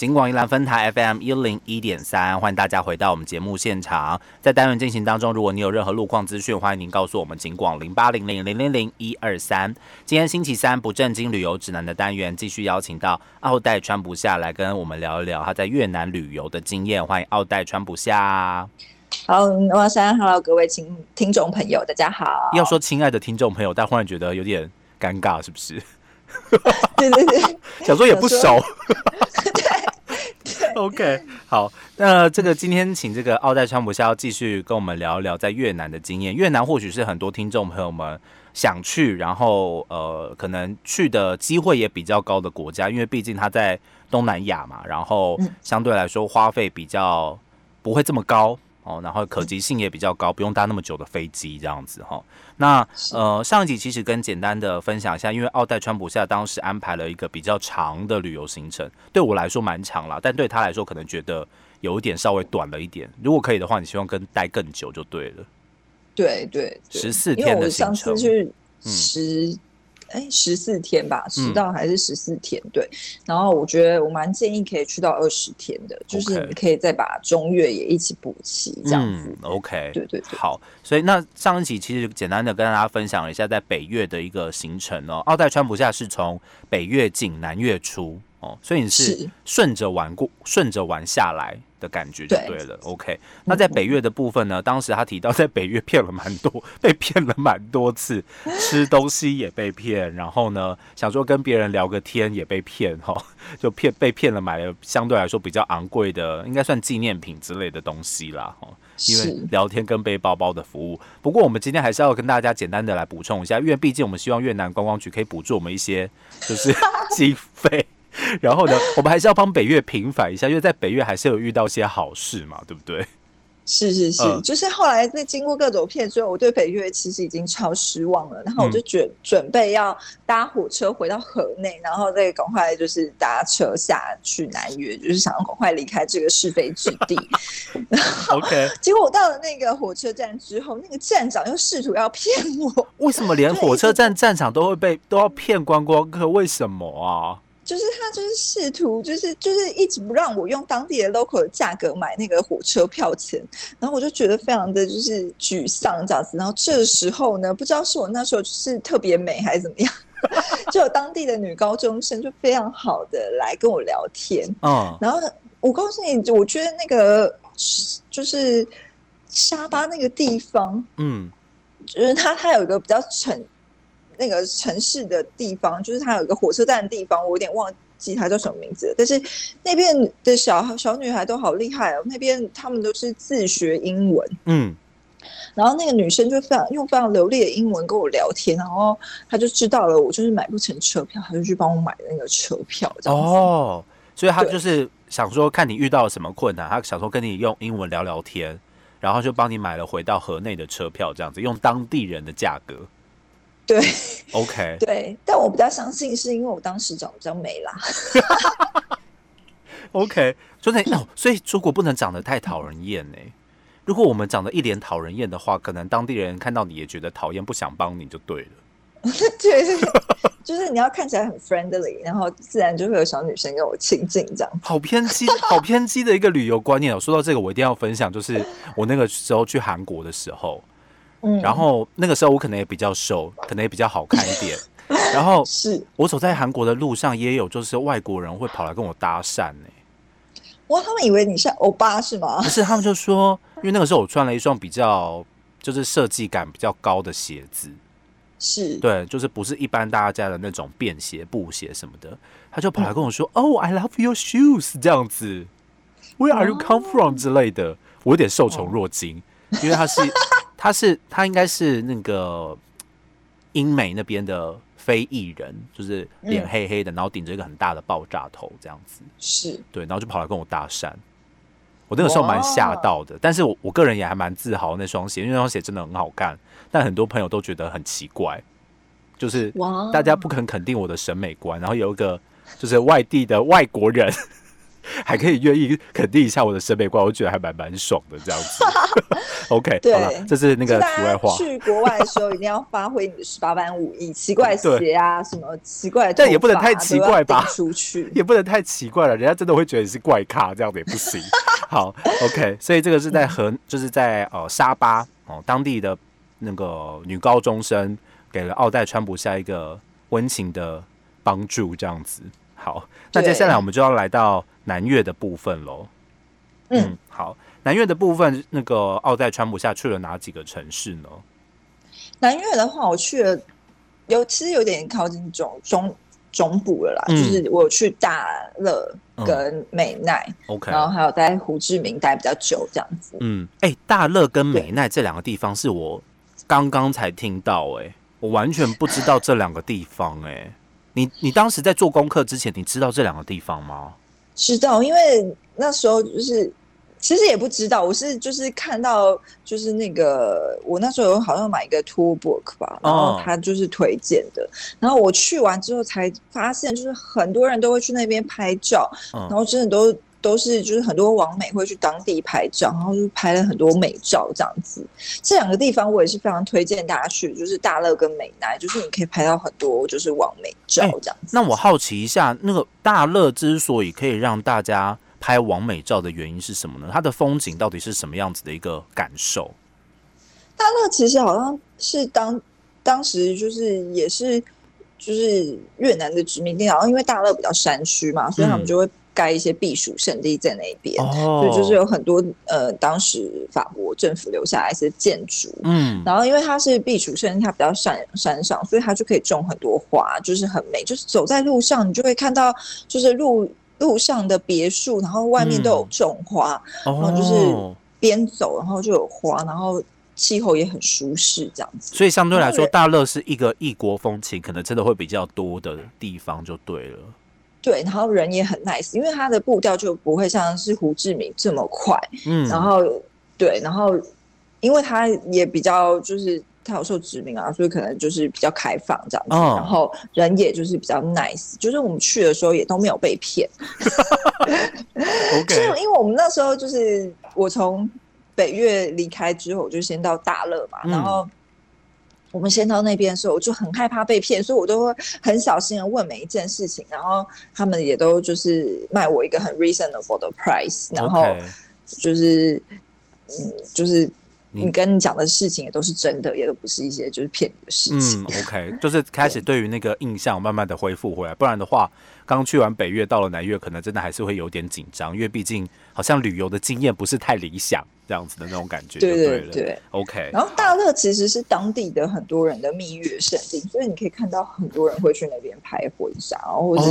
金广宜兰分台 FM 一零一点三，欢迎大家回到我们节目现场。在单元进行当中，如果你有任何路况资讯，欢迎您告诉我们。金广零八零零零零零一二三。今天星期三不正经旅游指南的单元，继续邀请到奥黛川不下来跟我们聊一聊他在越南旅游的经验。欢迎奥黛川不下。好，哇山，Hello，各位听听众朋友，大家好。要说亲爱的听众朋友，但忽然觉得有点尴尬，是不是？对对对，想说也不熟。对，OK，好，那这个今天请这个奥黛川普夏要继续跟我们聊一聊在越南的经验。越南或许是很多听众朋友们想去，然后呃，可能去的机会也比较高的国家，因为毕竟它在东南亚嘛，然后相对来说花费比较不会这么高。哦，然后可及性也比较高，不用搭那么久的飞机这样子哈。那呃，上一集其实跟简单的分享一下，因为奥黛川普夏当时安排了一个比较长的旅游行程，对我来说蛮长了，但对他来说可能觉得有一点稍微短了一点。如果可以的话，你希望跟待更久就对了。对对，十四天的行程，是十。哎，十四天吧，十到还是十四天？对。然后我觉得我蛮建议可以去到二十天的，就是你可以再把中越也一起补齐这样子。OK，对对对。好，所以那上一集其实简单的跟大家分享了一下在北越的一个行程哦。奥黛川普夏是从北越进，南越出哦，所以你是顺着玩过，顺着玩下来。的感觉就对了，OK。那在北越的部分呢？当时他提到在北越骗了蛮多，被骗了蛮多次，吃东西也被骗，然后呢，想说跟别人聊个天也被骗，哈，就骗被骗了买了相对来说比较昂贵的，应该算纪念品之类的东西啦，哈。因为聊天跟背包包的服务。不过我们今天还是要跟大家简单的来补充一下，因为毕竟我们希望越南观光局可以补助我们一些就是 经费。然后呢，我们还是要帮北越平反一下，因为在北越还是有遇到些好事嘛，对不对？是是是，就是后来在经过各种骗之后，我对北越其实已经超失望了。然后我就准准备要搭火车回到河内，然后再赶快就是搭车下去南越，就是想要赶快离开这个是非之地。OK，结果我到了那个火车站之后，那个站长又试图要骗我。为什么连火车站站长都会被都要骗观光客？为什么啊？就是他就是试图就是就是一直不让我用当地的 local 的价格买那个火车票钱，然后我就觉得非常的就是沮丧这样子。然后这时候呢，不知道是我那时候就是特别美还是怎么样，就有当地的女高中生就非常好的来跟我聊天。嗯，然后我告诉你，我觉得那个就是沙巴那个地方，嗯，就是它它有一个比较沉。那个城市的地方，就是它有一个火车站的地方，我有点忘记它叫什么名字。但是那边的小小女孩都好厉害哦，那边他们都是自学英文，嗯，然后那个女生就非常用非常流利的英文跟我聊天，然后她就知道了我就是买不成车票，她就去帮我买那个车票，这样哦，所以她就是想说看你遇到了什么困难，她想说跟你用英文聊聊天，然后就帮你买了回到河内的车票，这样子用当地人的价格。对，OK，对，但我比较相信是因为我当时长得比较美啦。OK，所以哦，所以如果不能长得太讨人厌呢？如果我们长得一脸讨人厌的话，可能当地人看到你也觉得讨厌，不想帮你就对了。对，就是你要看起来很 friendly，然后自然就会有小女生跟我亲近这样。好偏激，好偏激的一个旅游观念哦。说到这个，我一定要分享，就是我那个时候去韩国的时候。然后那个时候我可能也比较瘦，可能也比较好看一点。然后是我走在韩国的路上，也有就是外国人会跑来跟我搭讪呢。哇，他们以为你是欧巴是吗？不是，他们就说，因为那个时候我穿了一双比较就是设计感比较高的鞋子，是对，就是不是一般大家的那种便鞋、布鞋什么的。他就跑来跟我说：“哦，I love your shoes。”这样子，Where are you come from 之类的。我有点受宠若惊，因为他是。他是他应该是那个英美那边的非裔人，就是脸黑黑的，然后顶着一个很大的爆炸头这样子，是对，然后就跑来跟我搭讪。我那个时候蛮吓到的，但是我我个人也还蛮自豪那双鞋，因为那双鞋真的很好看。但很多朋友都觉得很奇怪，就是大家不肯肯定我的审美观，然后有一个就是外地的外国人 还可以愿意肯定一下我的审美观，我觉得还蛮蛮爽的这样子。OK，对，这是那个题外话。去国外的时候一定要发挥你的十八般武艺，奇怪鞋啊，什么奇怪，但也不能太奇怪吧？出去 也不能太奇怪了，人家真的会觉得你是怪咖，这样子也不行。好，OK，所以这个是在和就是在呃沙巴哦当地的那个女高中生给了奥黛川普下一个温情的帮助，这样子。好，那接下来我们就要来到南越的部分喽。嗯，好，南越的部分，那个奥黛川普下去了哪几个城市呢？南越的话，我去了，有其实有点靠近中中中部了啦，就是我去大乐跟美奈，OK，然后还有在胡志明待比较久这样子。嗯，哎，大乐跟美奈这两个地方是我刚刚才听到，哎，我完全不知道这两个地方，哎。你你当时在做功课之前，你知道这两个地方吗？知道，因为那时候就是其实也不知道，我是就是看到就是那个我那时候好像买一个 tour book 吧，然后他就是推荐的，然后我去完之后才发现，就是很多人都会去那边拍照，然后真的都。都是就是很多网美会去当地拍照，然后就拍了很多美照这样子。这两个地方我也是非常推荐大家去，就是大乐跟美奈，就是你可以拍到很多就是网美照这样子。那我好奇一下，那个大乐之所以可以让大家拍完美照的原因是什么呢？它的风景到底是什么样子的一个感受？大乐其实好像是当当时就是也是就是越南的殖民地，然后因为大乐比较山区嘛，所以他们就会。盖一些避暑胜地在那边，所以就是有很多呃，当时法国政府留下来一些建筑，嗯，然后因为它是避暑胜地，它比较山山上，所以它就可以种很多花，就是很美。就是走在路上，你就会看到，就是路路上的别墅，然后外面都有种花，然后就是边走，然后就有花，然后气候也很舒适，这样子。所以相对来说，大乐是一个异国风情，可能真的会比较多的地方，就对了。对，然后人也很 nice，因为他的步调就不会像是胡志明这么快。嗯，然后对，然后因为他也比较就是他有受殖民啊，所以可能就是比较开放这样子。然后人也就是比较 nice，就是我们去的时候也都没有被骗。OK，是因为我们那时候就是我从北越离开之后，我就先到大乐嘛，然后。我们先到那边的时候，我就很害怕被骗，所以我都会很小心的问每一件事情，然后他们也都就是卖我一个很 reasonable 的 price，然后就是嗯，就是你跟你讲的事情也都是真的，也都不是一些就是骗你的事情。嗯，OK，就是开始对于那个印象慢慢的恢复回来，不然的话，刚去完北越到了南越，可能真的还是会有点紧张，因为毕竟好像旅游的经验不是太理想。这样子的那种感觉，对对对，OK。然后大乐其实是当地的很多人的蜜月圣地，所以你可以看到很多人会去那边拍婚纱，然后或者是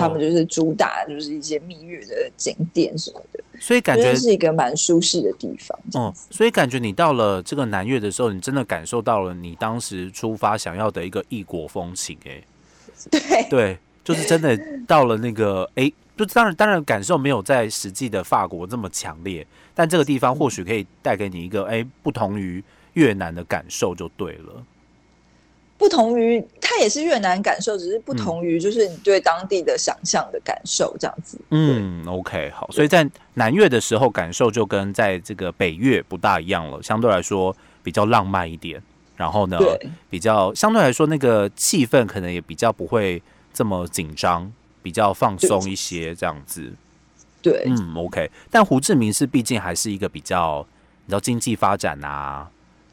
他们就是主打就是一些蜜月的景点什么的，所以感觉是一个蛮舒适的地方。嗯，所以感觉你到了这个南越的时候，你真的感受到了你当时出发想要的一个异国风情，哎，对对，就是真的到了那个哎。就当然，当然感受没有在实际的法国这么强烈，但这个地方或许可以带给你一个哎不同于越南的感受就对了。不同于它也是越南感受，只是不同于就是你对当地的想象的感受这样子。嗯，OK，好，所以在南越的时候感受就跟在这个北越不大一样了，相对来说比较浪漫一点。然后呢，比较相对来说那个气氛可能也比较不会这么紧张。比较放松一些，这样子。对，嗯，OK。但胡志明市毕竟还是一个比较，你知道经济发展啊，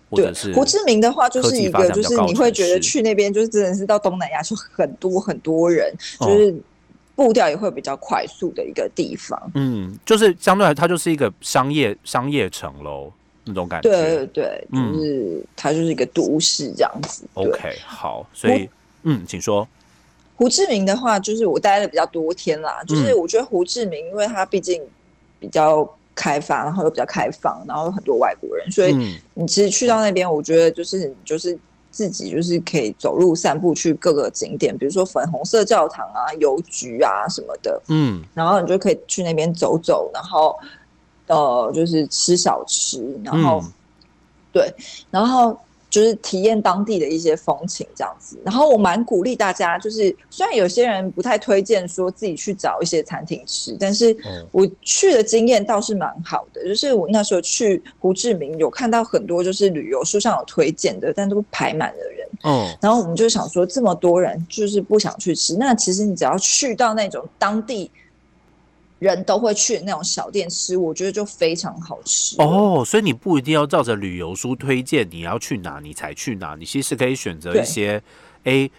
或者是胡志明的话，就是一个就是你会觉得去那边就是真的是到东南亚就很多很多人，就是步调也会比较快速的一个地方。嗯，就是相对来，它就是一个商业商业城喽，那种感觉。对对，就是它就是一个都市这样子。OK，好，所以嗯，请说。胡志明的话，就是我待了比较多天啦。就是我觉得胡志明，因为它毕竟比较开发，然后又比较开放，然后有很多外国人，所以你其实去到那边，我觉得就是就是自己就是可以走路散步去各个景点，比如说粉红色教堂啊、邮局啊什么的。嗯，然后你就可以去那边走走，然后呃，就是吃小吃，然后对，然后就是体验当地的一些风情这样子。然后我蛮鼓励大家，就是虽然有些人不太推荐说自己去找一些餐厅吃，但是我去的经验倒是蛮好的。就是我那时候去胡志明，有看到很多就是旅游书上有推荐的，但都排满了人。嗯，然后我们就想说，这么多人就是不想去吃，那其实你只要去到那种当地。人都会去那种小店吃，我觉得就非常好吃哦。所以你不一定要照着旅游书推荐你要去哪，你才去哪。你其实可以选择一些，诶，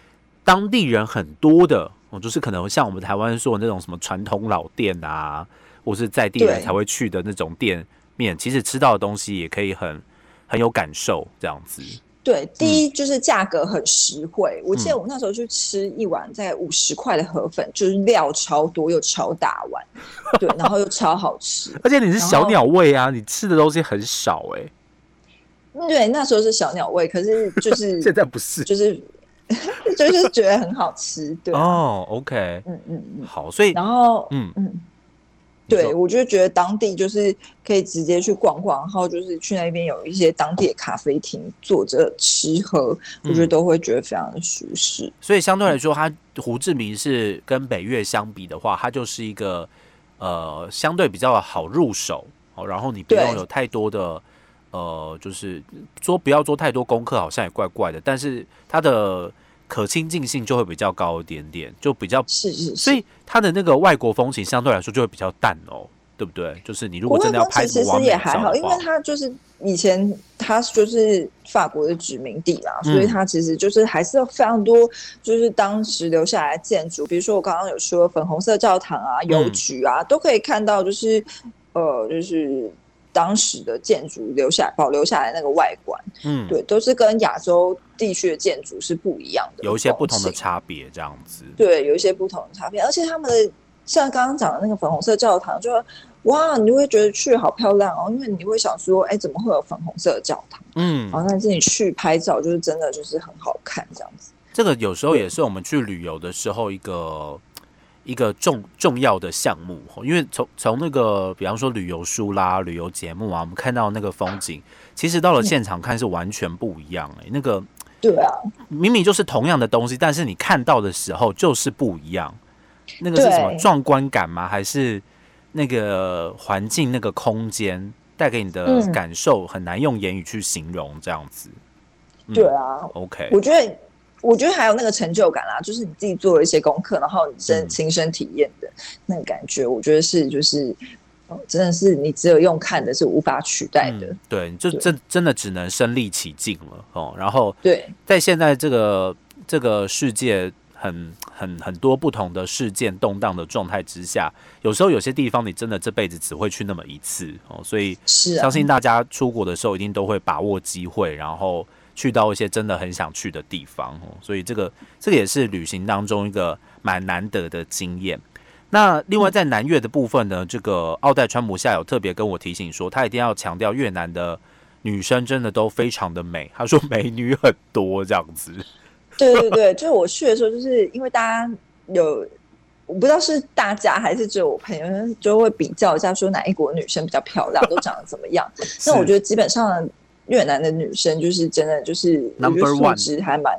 当地人很多的，哦，就是可能像我们台湾说的那种什么传统老店啊，或是在地人才会去的那种店面，其实吃到的东西也可以很很有感受，这样子。对，第一就是价格很实惠。我记得我那时候去吃一碗在五十块的河粉，就是料超多又超大碗，对，然后又超好吃。而且你是小鸟胃啊，你吃的东西很少哎。对，那时候是小鸟胃，可是就是 现在不是，就是 就是觉得很好吃。对哦，OK，嗯嗯嗯，好，所以然后嗯嗯。对，我就觉得当地就是可以直接去逛逛，然后就是去那边有一些当地的咖啡厅坐着吃喝，我觉得都会觉得非常的舒适。所以相对来说，它胡志明是跟北越相比的话，它就是一个呃相对比较好入手哦，然后你不用有太多的呃，就是说不要做太多功课，好像也怪怪的，但是它的。可亲近性就会比较高一点点，就比较是是，所以它的那个外国风情相对来说就会比较淡哦，对不对？就是你如果真的要拍其实也还好，因为它就是以前它就是法国的殖民地啦，所以它其实就是还是有非常多就是当时留下来的建筑，比如说我刚刚有说粉红色教堂啊、邮局啊，都可以看到，就是呃，就是。当时的建筑留下保留下来那个外观，嗯，对，都是跟亚洲地区的建筑是不一样的，有一些不同的差别，这样子。对，有一些不同的差别，而且他们的像刚刚讲的那个粉红色教堂，就哇，你会觉得去好漂亮哦，因为你会想说，哎，怎么会有粉红色的教堂？嗯，然后但是你去拍照，就是真的就是很好看这样子。这个有时候也是我们去旅游的时候一个。一个重重要的项目，因为从从那个比方说旅游书啦、旅游节目啊，我们看到那个风景，其实到了现场看是完全不一样哎。那个对啊，明明就是同样的东西，但是你看到的时候就是不一样。那个是什么壮观感吗？还是那个环境、那个空间带给你的感受很难用言语去形容？这样子，对啊，OK，我觉得。我觉得还有那个成就感啦，就是你自己做了一些功课，然后你身亲身体验的那个感觉，我觉得是就是，真的是你只有用看的是无法取代的。对，就真真的只能身临其境了哦。然后对，在现在这个这个世界很很很多不同的事件动荡的状态之下，有时候有些地方你真的这辈子只会去那么一次哦，所以是相信大家出国的时候一定都会把握机会，然后。去到一些真的很想去的地方哦，所以这个这个也是旅行当中一个蛮难得的经验。那另外在南越的部分呢，这个奥黛川姆夏有特别跟我提醒说，他一定要强调越南的女生真的都非常的美，他说美女很多这样子。对对对，就是我去的时候，就是因为大家有我不知道是大家还是只有我朋友就会比较一下，说哪一国女生比较漂亮，都长得怎么样。那我觉得基本上。越南的女生就是真的就是，我觉得素质还蛮，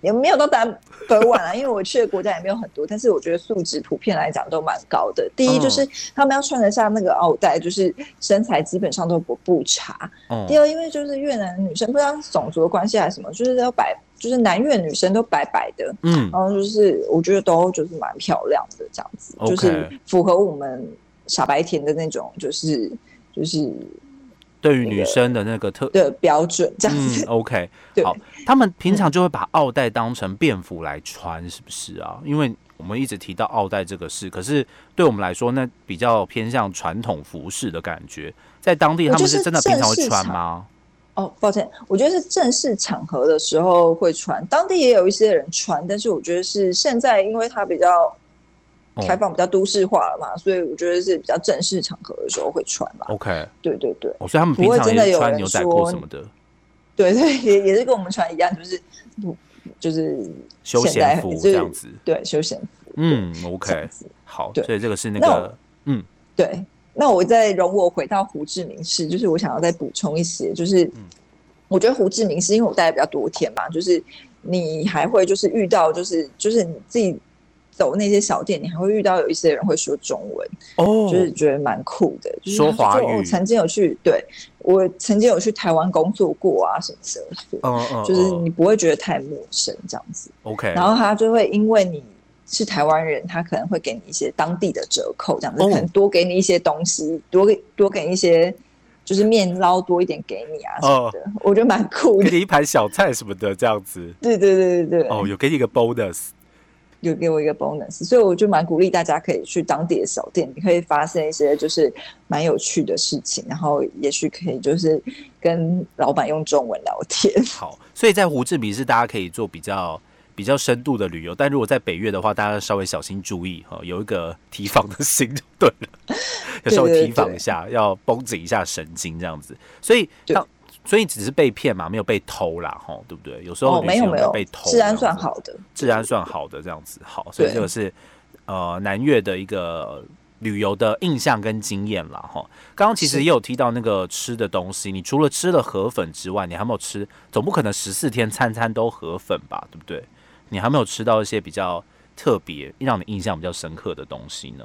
也没有到 number one 啊，因为我去的国家也没有很多，但是我觉得素质普遍来讲都蛮高的。第一就是他们要穿得下那个奥黛，就是身材基本上都不不差。第二，因为就是越南的女生不知道种族的关系还是什么，就是要白，就是南越女生都白白的，嗯，然后就是我觉得都就是蛮漂亮的这样子，就是符合我们傻白甜的那种，就是就是。对于女生的那个特的标准，这样子，OK，好，他们平常就会把奥黛当成便服来穿，是不是啊？因为我们一直提到奥黛这个事，可是对我们来说，那比较偏向传统服饰的感觉，在当地他们是真的平常会穿吗？哦，抱歉，我觉得是正式场合的时候会穿，当地也有一些人穿，但是我觉得是现在，因为它比较。开放比较都市化了嘛，所以我觉得是比较正式场合的时候会穿嘛。OK，对对对，所以他们平常也穿牛仔裤什么的。对对，也也是跟我们穿一样，就是不就是休闲服这样子。对，休闲服。嗯，OK，好，所以这个是那个，嗯，对。那我再容我回到胡志明市，就是我想要再补充一些，就是我觉得胡志明市因为我待的比较多天嘛，就是你还会就是遇到就是就是你自己走那些小店，你还会遇到有一些人会说中文哦，就是觉得蛮酷的，就是说华语。曾经有去对我曾经有去台湾工作过啊什么什么，嗯 嗯，就是你不会觉得太陌生这样子。OK，然后他就会因为你是台湾人，他可能会给你一些当地的折扣，这样子可能多给你一些东西，多给多给一些。就是面捞多一点给你啊什么的，我觉得蛮酷的。给你一盘小菜什么的这样子。对对对对对。哦，有给你一个 bonus，有给我一个 bonus，所以我就蛮鼓励大家可以去当地的小店，你可以发现一些就是蛮有趣的事情，然后也许可以就是跟老板用中文聊天。好，所以在胡志明是大家可以做比较。比较深度的旅游，但如果在北越的话，大家稍微小心注意哈，有一个提防的心就对了，要稍微提防一下，要绷紧一下神经这样子。所以，所以只是被骗嘛，没有被偷啦，吼，对不对？有时候没有没有被偷，治安算好的，治安算好的这样子。好，所以这个是呃南越的一个旅游的印象跟经验啦哈。刚刚其实也有提到那个吃的东西，你除了吃了河粉之外，你还没有吃，总不可能十四天餐餐都河粉吧，对不对？你还没有吃到一些比较特别、让你印象比较深刻的东西呢？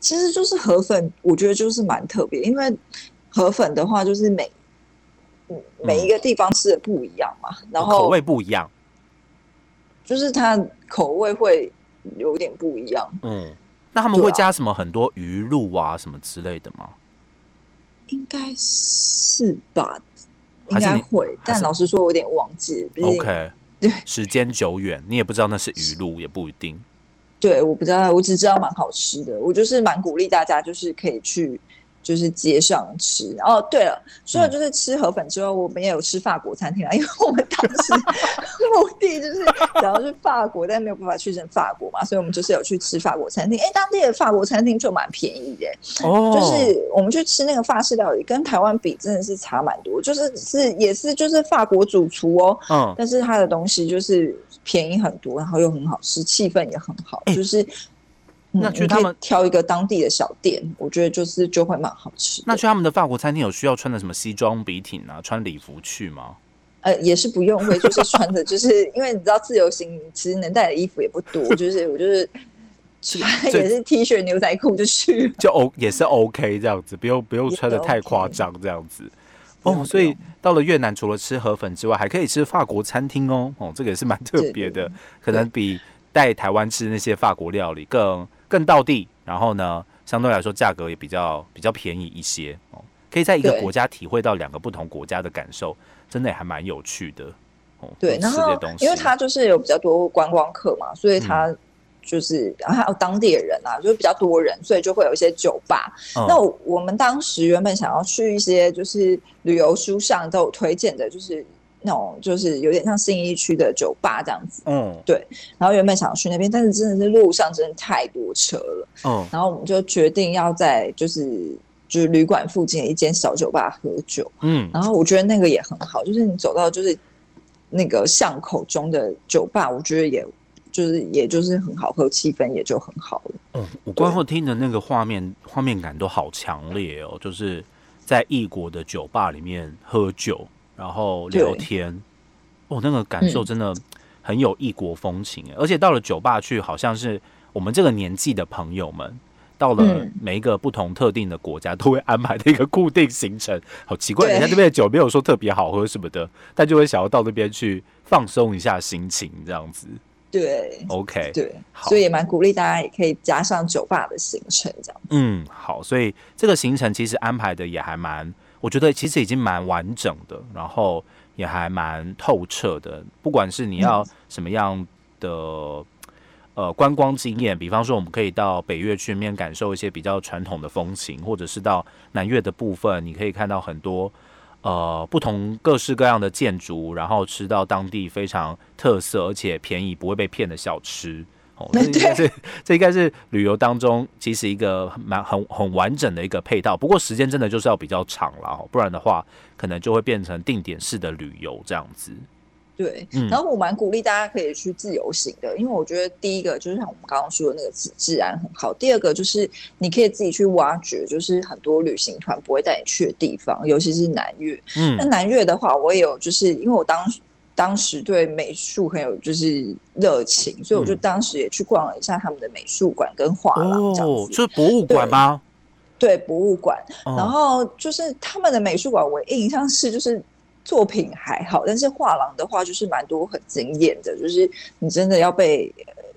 其实就是河粉，我觉得就是蛮特别，因为河粉的话，就是每每一个地方吃的不一样嘛，然后口味不一样，就是它口味会有点不一样。嗯，那他们会加什么很多鱼露啊什么之类的吗？应该是吧，应该会，但老实说，我有点忘记。OK。对，时间久远，你也不知道那是鱼露，也不一定。对，我不知道，我只知道蛮好吃的。我就是蛮鼓励大家，就是可以去。就是街上吃哦。对了，除了就是吃河粉之外，我们也有吃法国餐厅啊。因为我们当时 目的就是想要去法国，但没有办法去成法国嘛，所以我们就是有去吃法国餐厅。哎，当地的法国餐厅就蛮便宜的哦。就是我们去吃那个法式料理，跟台湾比真的是差蛮多。就是是也是就是法国主厨哦，嗯，但是他的东西就是便宜很多，然后又很好吃，气氛也很好，就是。那去他们挑一个当地的小店，我觉得就是就会蛮好吃。那去他们的法国餐厅有需要穿的什么西装笔挺啊，穿礼服去吗？呃，也是不用，会就是穿的，就是 因为你知道自由行其实能带的衣服也不多，就是我就是穿也是 T 恤牛仔裤就去，就 O 也是 OK 这样子，不用不用穿的太夸张这样子。哦，所以到了越南，除了吃河粉之外，还可以吃法国餐厅哦。哦，这个也是蛮特别的，可能比带台湾吃那些法国料理更。更到地，然后呢，相对来说价格也比较比较便宜一些哦。可以在一个国家体会到两个不同国家的感受，真的也还蛮有趣的哦。对，然后因为它就是有比较多观光客嘛，所以它就是然后还有当地的人啊，就是比较多人，所以就会有一些酒吧。那我们当时原本想要去一些就是旅游书上都有推荐的，就是。那种就是有点像新一区的酒吧这样子，嗯，对。然后原本想要去那边，但是真的是路上真的太多车了，嗯。然后我们就决定要在就是就是旅馆附近的一间小酒吧喝酒，嗯。然后我觉得那个也很好，就是你走到就是那个巷口中的酒吧，我觉得也就是也就是很好喝，气氛也就很好了。嗯，我观后听的那个画面画面感都好强烈哦，就是在异国的酒吧里面喝酒。然后聊天，哦，那个感受真的很有异国风情而且到了酒吧去，好像是我们这个年纪的朋友们，到了每一个不同特定的国家，都会安排的一个固定行程。好奇怪，人家这边的酒没有说特别好喝什么的，但就会想要到那边去放松一下心情，这样子。对，OK，对，所以也蛮鼓励大家也可以加上酒吧的行程，这样。嗯，好，所以这个行程其实安排的也还蛮。我觉得其实已经蛮完整的，然后也还蛮透彻的。不管是你要什么样的呃观光经验，比方说我们可以到北越去面感受一些比较传统的风情，或者是到南越的部分，你可以看到很多呃不同各式各样的建筑，然后吃到当地非常特色而且便宜不会被骗的小吃。这应该是这应该是旅游当中其实一个蛮很很完整的一个配套，不过时间真的就是要比较长了，不然的话可能就会变成定点式的旅游这样子。对，然后我蛮鼓励大家可以去自由行的，因为我觉得第一个就是像我们刚刚说的那个自治安很好，第二个就是你可以自己去挖掘，就是很多旅行团不会带你去的地方，尤其是南越。嗯，那南越的话，我也有就是因为我当当时对美术很有就是热情，所以我就当时也去逛了一下他们的美术馆跟画廊，这样子。是博物馆吗？对，博物馆。然后就是他们的美术馆，我印象是就是。作品还好，但是画廊的话就是蛮多很惊艳的，就是你真的要被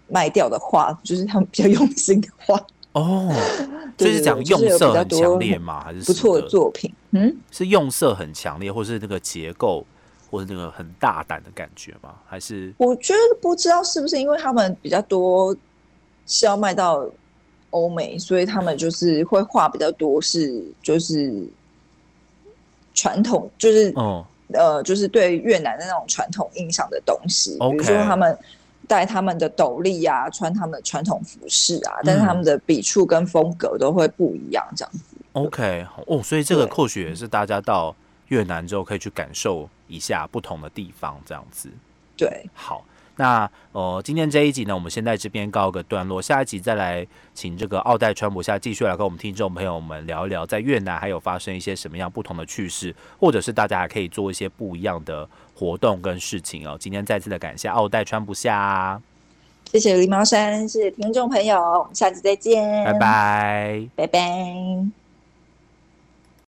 卖掉的画，就是他们比较用心的画哦。就是讲用色很强烈吗？还是不错的作品？嗯，是用色很强烈，或是那个结构，或者那个很大胆的感觉吗？还是我觉得不知道是不是因为他们比较多是要卖到欧美，所以他们就是会画比较多，是就是传统，就是哦。呃，就是对越南的那种传统印象的东西，比如说他们戴他们的斗笠啊，穿他们的传统服饰啊，但是他们的笔触跟风格都会不一样，这样子。OK，哦，所以这个或许也是大家到越南之后可以去感受一下不同的地方，这样子。对，好。那呃，今天这一集呢，我们先在这边告个段落，下一集再来请这个奥黛川普下继续来跟我们听众朋友们聊一聊，在越南还有发生一些什么样不同的趣事，或者是大家还可以做一些不一样的活动跟事情哦。今天再次的感谢奥黛川普下，谢谢狸猫山，谢谢听众朋友，我们下次再见，拜拜，拜拜。